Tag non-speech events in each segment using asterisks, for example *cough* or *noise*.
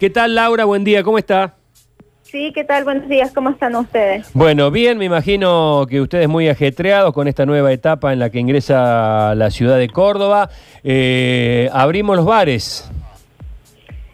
¿Qué tal, Laura? Buen día, ¿cómo está? Sí, ¿qué tal? Buenos días, ¿cómo están ustedes? Bueno, bien, me imagino que ustedes muy ajetreados con esta nueva etapa en la que ingresa la ciudad de Córdoba. Eh, abrimos los bares.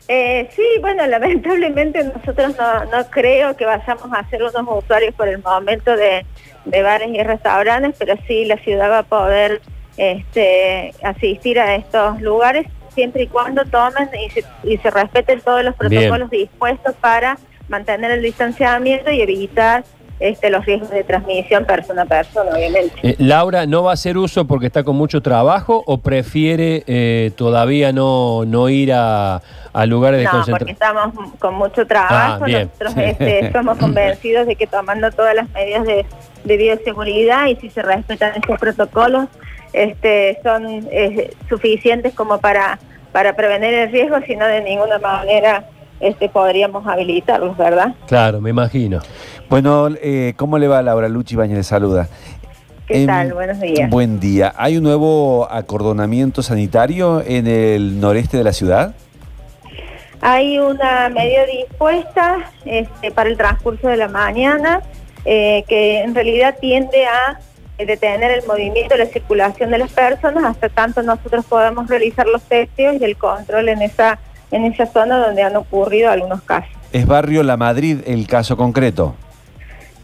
Eh, sí, bueno, *laughs* lamentablemente nosotros no, no creo que vayamos a ser unos usuarios por el momento de, de bares y restaurantes, pero sí la ciudad va a poder este, asistir a estos lugares siempre y cuando tomen y se, y se respeten todos los protocolos dispuestos para mantener el distanciamiento y evitar este, los riesgos de transmisión persona a persona, obviamente. Eh, Laura, ¿no va a hacer uso porque está con mucho trabajo o prefiere eh, todavía no, no ir a, a lugares de no, concentración? porque estamos con mucho trabajo, Ah, nosotros este, *laughs* estamos convencidos de que tomando todas las medidas de, de bioseguridad y si se respetan estos protocolos, este, son eh, suficientes como para, para prevenir el riesgo, sino de ninguna manera este, podríamos habilitarlos, ¿verdad? Claro, me imagino. Bueno, eh, ¿cómo le va Laura Luchi Bañez? Le saluda. ¿Qué Em, tal? Buenos días. Buen día. ¿Hay un nuevo acordonamiento sanitario en el noreste de la ciudad? Hay una medida dispuesta este, para el transcurso de la mañana eh, que en realidad tiende a detener el movimiento la circulación de las personas hasta tanto nosotros podamos realizar los testeos y el control en esa, en esa zona donde han ocurrido algunos casos. Es Barrio La Madrid el caso concreto.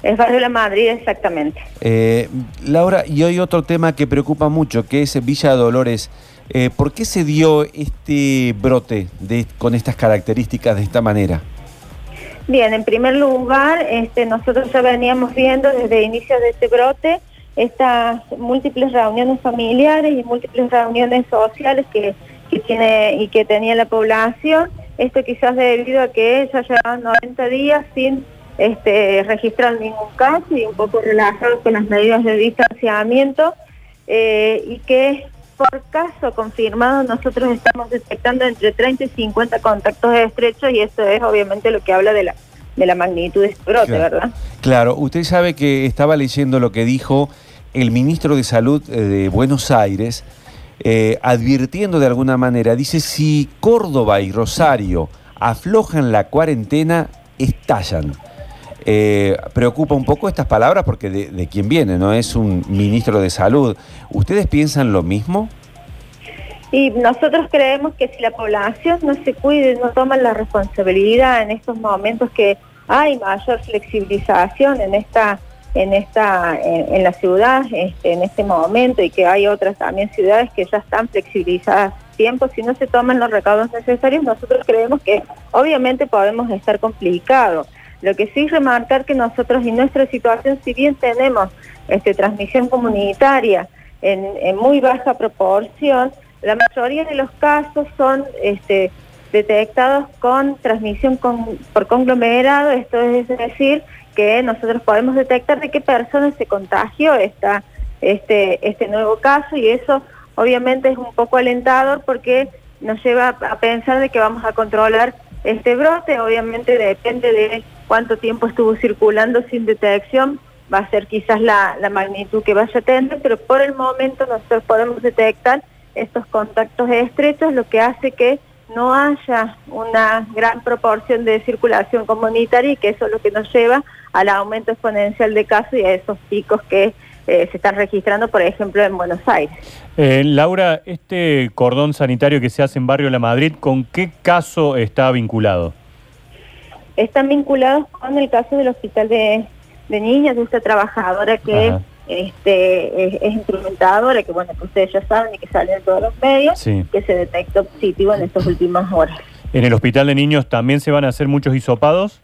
Es Barrio La Madrid exactamente. Eh, Laura, y hay otro tema que preocupa mucho, que es Villa Dolores. Eh, ¿Por qué se dio este brote de, con estas características de esta manera? Bien, en primer lugar, este, nosotros ya veníamos viendo desde el inicio de este brote estas múltiples reuniones familiares y múltiples reuniones sociales que, que tiene y que tenía la población. Esto quizás debido a que ya llevaban 90 días sin este, registrar ningún caso y un poco relajados con las medidas de distanciamiento eh, y que por caso confirmado nosotros estamos detectando entre 30 y 50 contactos estrechos y eso es obviamente lo que habla de la, de la magnitud de este brote, Claro. ¿verdad? Claro, usted sabe que estaba leyendo lo que dijo el ministro de Salud eh, de Buenos Aires, eh, advirtiendo de alguna manera, dice, si Córdoba y Rosario aflojan la cuarentena, estallan. Eh, preocupa un poco estas palabras porque de, de quién viene, no es un ministro de salud. ¿Ustedes piensan lo mismo? Y nosotros creemos que si la población no se cuide, no toma la responsabilidad en estos momentos que hay mayor flexibilización en esta en esta en, la ciudad este, en este momento y que hay otras también ciudades que ya están flexibilizadas tiempo si no se toman los recaudos necesarios nosotros creemos que obviamente podemos estar complicados. Lo que sí remarcar que nosotros en nuestra situación si bien tenemos este transmisión comunitaria en, en muy baja proporción la mayoría de los casos son este, detectados con transmisión con- por conglomerado, esto es decir, que nosotros podemos detectar de qué persona se contagió esta, este, este nuevo caso. Y eso obviamente es un poco alentador porque nos lleva a pensar de que vamos a controlar este brote, obviamente depende de cuánto tiempo estuvo circulando sin detección, va a ser quizás la, la magnitud que vaya a tener, pero por el momento nosotros podemos detectar estos contactos estrechos, lo que hace que no haya una gran proporción de circulación comunitaria y que eso es lo que nos lleva al aumento exponencial de casos y a esos picos que eh, se están registrando, por ejemplo, en Buenos Aires. Eh, Laura, este cordón sanitario que se hace en Barrio La Madrid, ¿con qué caso está vinculado? Están vinculados con el caso del hospital de, de niñas, de esta trabajadora que Ajá. Este, es, es implementadora, que bueno, que ustedes ya saben y que sale en todos los medios, Sí. que se detectó positivo en estas últimas horas. ¿En el hospital de niños también se van a hacer muchos hisopados?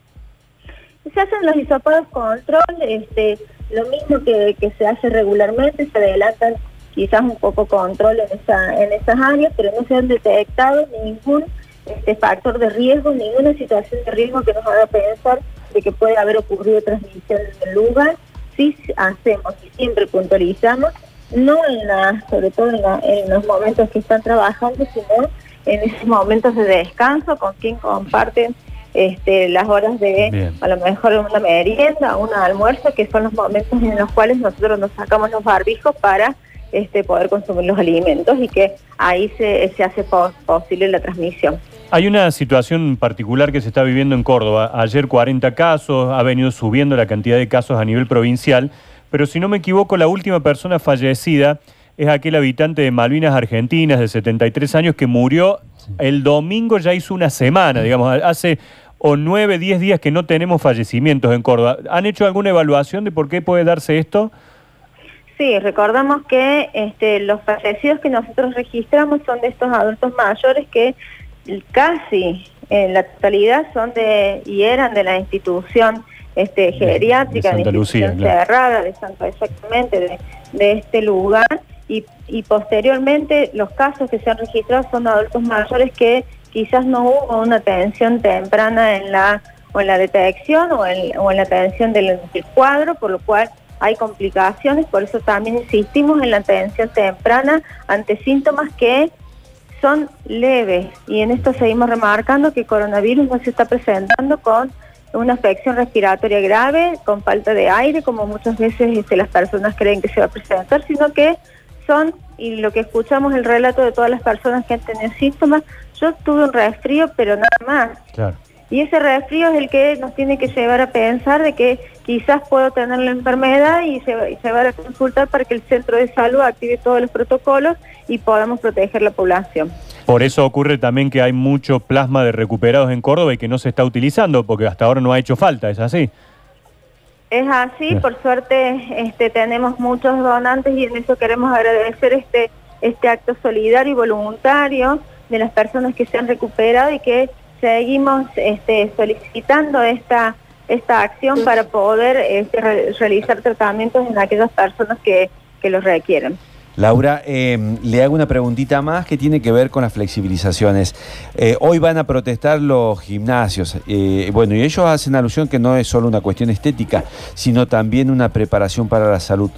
Se hacen los hisopados control, este, lo mismo que, que se hace regularmente, se adelantan quizás un poco control en, esa, en esas áreas, pero no se han detectado ningún este, factor de riesgo, ninguna situación de riesgo que nos haga pensar de que puede haber ocurrido transmisión en el lugar. Sí hacemos y siempre puntualizamos, no en la, sobre todo en, la- en los momentos que están trabajando, sino en esos momentos de descanso con quien comparten este, las horas de Bien. a lo mejor una merienda, un almuerzo, que son los momentos en los cuales nosotros nos sacamos los barbijos para este, poder consumir los alimentos y que ahí se, se hace po- posible la transmisión. Hay una situación particular que se está viviendo en Córdoba. Ayer 40 casos, ha venido subiendo la cantidad de casos a nivel provincial, pero si no me equivoco, la última persona fallecida es aquel habitante de Malvinas Argentinas de 73 años que murió el domingo, ya hizo una semana, digamos, hace o 9, 10 días que no tenemos fallecimientos en Córdoba. ¿Han hecho alguna evaluación de por qué puede darse esto? Sí, recordamos que este, los fallecidos que nosotros registramos son de estos adultos mayores que casi en la totalidad son de y eran de la institución este, geriátrica, de, Santa Lucía, cerrada de Santa exactamente de, de este lugar. Y, y, posteriormente los casos que se han registrado son adultos mayores que quizás no hubo una atención temprana en la o en la detección o en, o en la atención del, del cuadro, por lo cual hay complicaciones, por eso también insistimos en la atención temprana ante síntomas que son leves y en esto seguimos remarcando que el coronavirus no se está presentando con una afección respiratoria grave, con falta de aire, como muchas veces este, las personas creen que se va a presentar, sino que son, y lo que escuchamos el relato de todas las personas que han tenido síntomas, yo tuve un resfrío, pero nada más. Claro. Y ese resfrío es el que nos tiene que llevar a pensar de que quizás puedo tener la enfermedad y llevar a consultar para que el centro de salud active todos los protocolos y podamos proteger la población. Por eso ocurre también que hay mucho plasma de recuperados en Córdoba y que no se está utilizando porque hasta ahora no ha hecho falta, ¿es así? Es así, por suerte este, tenemos muchos donantes y en eso queremos agradecer este, este acto solidario y voluntario de las personas que se han recuperado y que seguimos este, solicitando esta, esta acción para poder este, realizar tratamientos en aquellas personas que, que los requieren. Laura, eh, le hago una preguntita más que tiene que ver con las flexibilizaciones. Eh, hoy van a protestar los gimnasios. Eh, bueno, y ellos hacen alusión que no es solo una cuestión estética, sino también una preparación para la salud.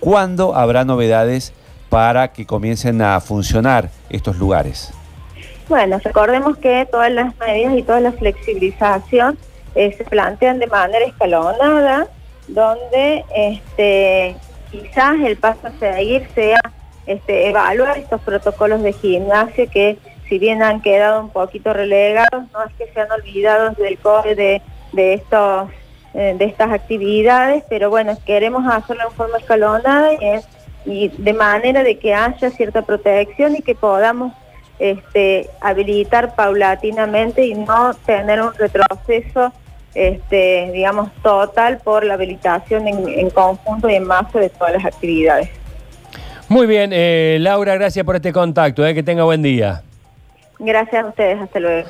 ¿Cuándo habrá novedades para que comiencen a funcionar estos lugares? Bueno, recordemos que todas las medidas y toda la flexibilización eh, se plantean de manera escalonada, donde este, quizás el paso a seguir sea este, evaluar estos protocolos de gimnasio que si bien han quedado un poquito relegados, no es que se han olvidado del core de, de, estos, eh, de estas actividades, pero bueno, queremos hacerlo en forma escalonada y, y de manera de que haya cierta protección y que podamos este, habilitar paulatinamente y no tener un retroceso, este, digamos, total por la habilitación en, conjunto y en masa de todas las actividades. Muy bien, eh, Laura, gracias por este contacto, eh, que tenga buen día. Gracias a ustedes, hasta luego.